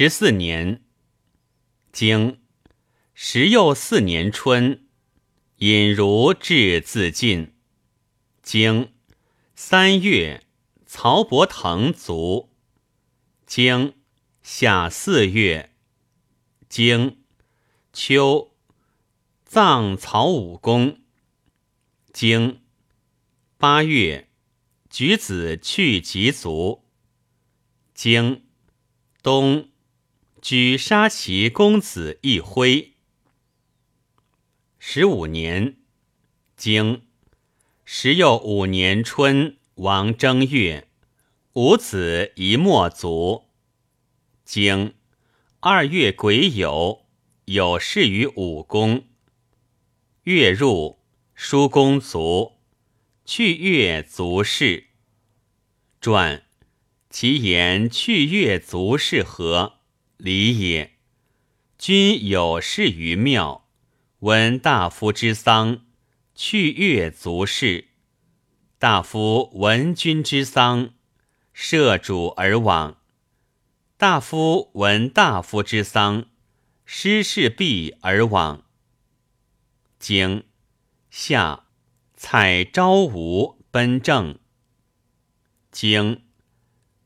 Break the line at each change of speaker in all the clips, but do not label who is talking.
十四年，经十又四年春，尹如至自尽。经三月，曹伯腾卒。经夏四月，经秋，葬曹武公。经八月，举子去疾卒。经冬。举杀其公子一辉。十五年，经时又五年春，王正月，五子一莫卒。经二月癸酉，有事于武功。月入，叔公卒，去月卒事。传其言去月卒是何？礼也。君有事于庙，闻大夫之丧，去月足事。大夫闻君之丧，摄主而往。大夫闻大夫之丧，失事毕而往。经夏，采朝吴奔郑。经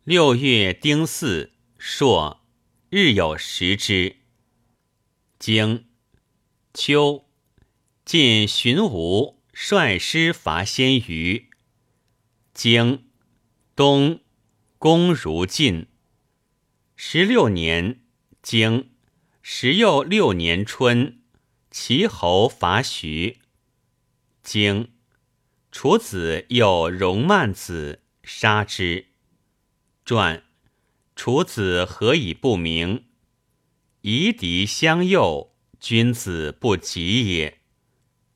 六月丁巳朔。日有食之。经秋，晋荀吴率师伐鲜于。经冬，公如晋。十六年，经时又六年春，齐侯伐徐。经楚子有戎曼子，杀之。传。楚子何以不明？夷狄相诱，君子不及也。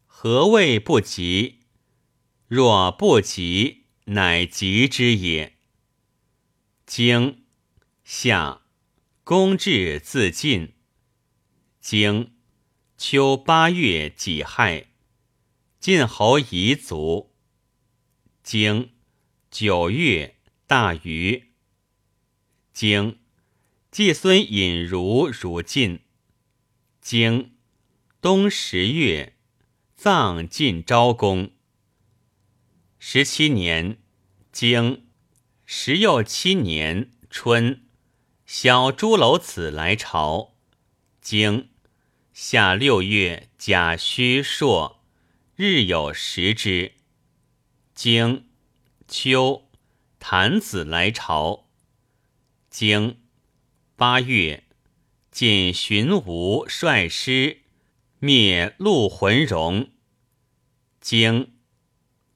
何谓不及？若不及，乃及之也。经夏，公至自尽。经秋八月己亥，晋侯夷卒。经九月大禹。经季孙隐如如晋。经冬十月，葬晋昭公。十七年，经时又七年春，小朱楼子来朝。经夏六月甲戌朔，日有食之。经秋谭子来朝。经八月，晋荀吴率师灭陆浑戎。经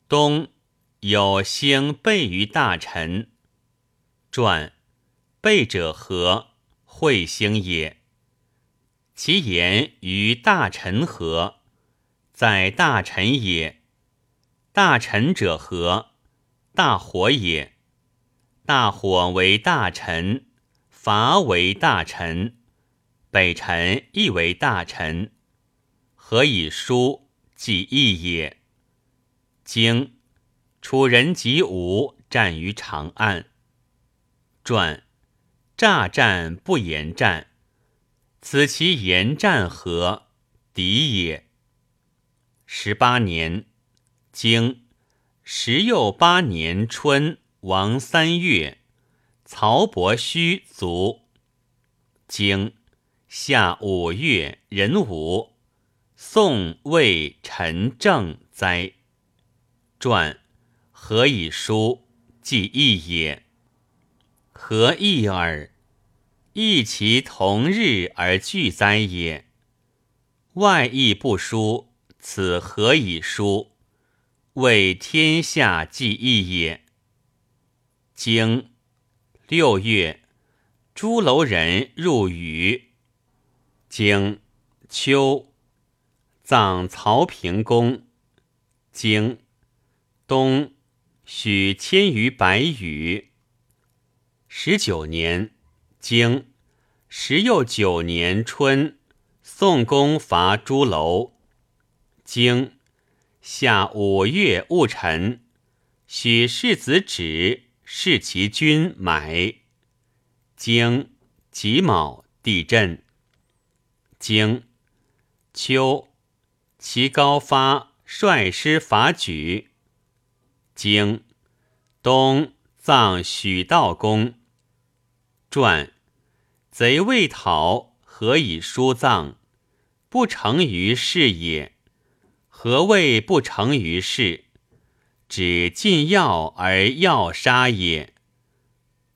冬，有星备于大臣。传备者何？彗星也。其言于大臣何？在大臣也。大臣者何？大火也。大火为大臣，伐为大臣，北辰亦为大臣，何以书即义也？经楚人及吴战于长安。传诈战不言战，此其言战何？敌也。十八年，经时又八年春。王三月，曹伯虚卒。经夏五月壬午，宋魏陈郑灾。传何以书？即义也。何义耳？义其同日而俱哉也。外义不书，此何以书？为天下既义也。经六月，朱楼人入禹。经秋，葬曹平公。经冬，许千余百羽。十九年，经时又九年春，宋公伐朱楼。经夏五月戊辰，许世子止。视其君买，经己卯，地震。经秋，齐高发率师伐莒。经冬，葬许道公。传贼未讨，何以书葬？不成于事也。何谓不成于事？指禁药而药杀也。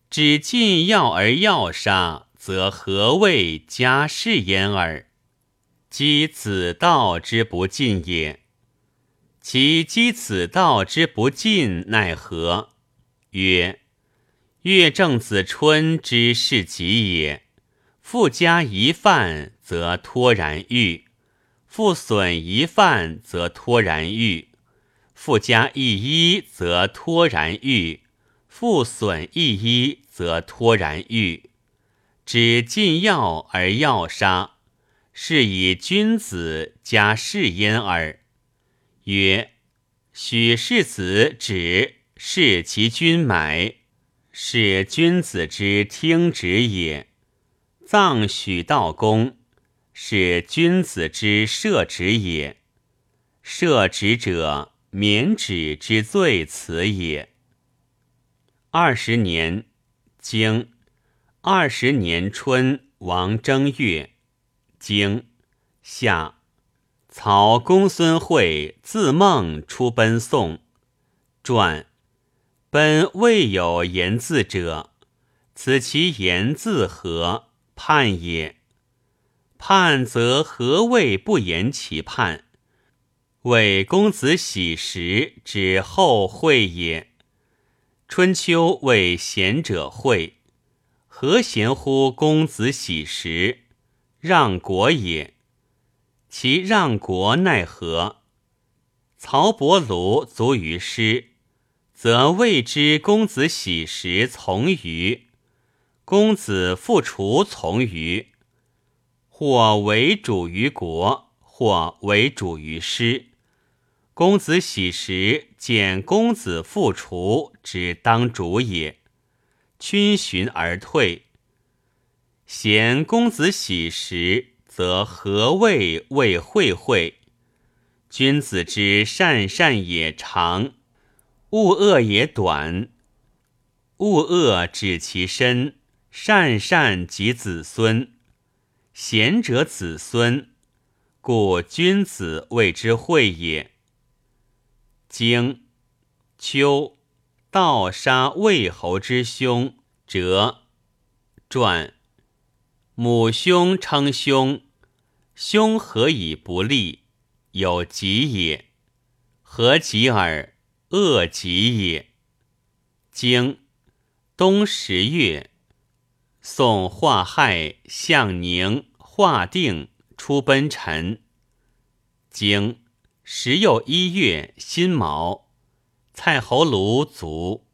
指禁药而药杀，则何谓家事焉耳？积此道之不尽也。其积此道之不尽，奈何？曰：月正子春之事己也。复加一犯，则脱然愈；复损一犯，则脱然愈；复加一衣，则脱然愈；复损一衣。则脱然愈，指进药而药杀，是以君子加士焉耳。曰：许世子止，视其君埋，是君子之听旨也；葬许道公，是君子之射止也。射止者，免止之罪此也。二十年。经二十年春，王正月，经夏，曹公孙惠自孟出奔宋。传奔未有言字者，此其言字何？叛也。叛则何谓不言其叛？为公子喜时之后会也。春秋为贤者会，何贤乎公子喜时？让国也。其让国奈何？曹伯庐卒于师，则谓之公子喜时从于公子复除从于，或为主于国，或为主于师。公子喜时见公子复除，之当主也。君寻而退。贤公子喜时，则何谓谓会会？君子之善善也长，恶恶也短。恶恶指其身，善善及子孙。贤者子孙，故君子谓之会也。经秋，盗杀魏侯之兄哲。传母兄称兄，兄何以不利？有疾也。何疾耳？恶疾也。经冬十月，宋化亥、向宁、华定出奔陈。经。时又一月辛卯，蔡侯卢卒。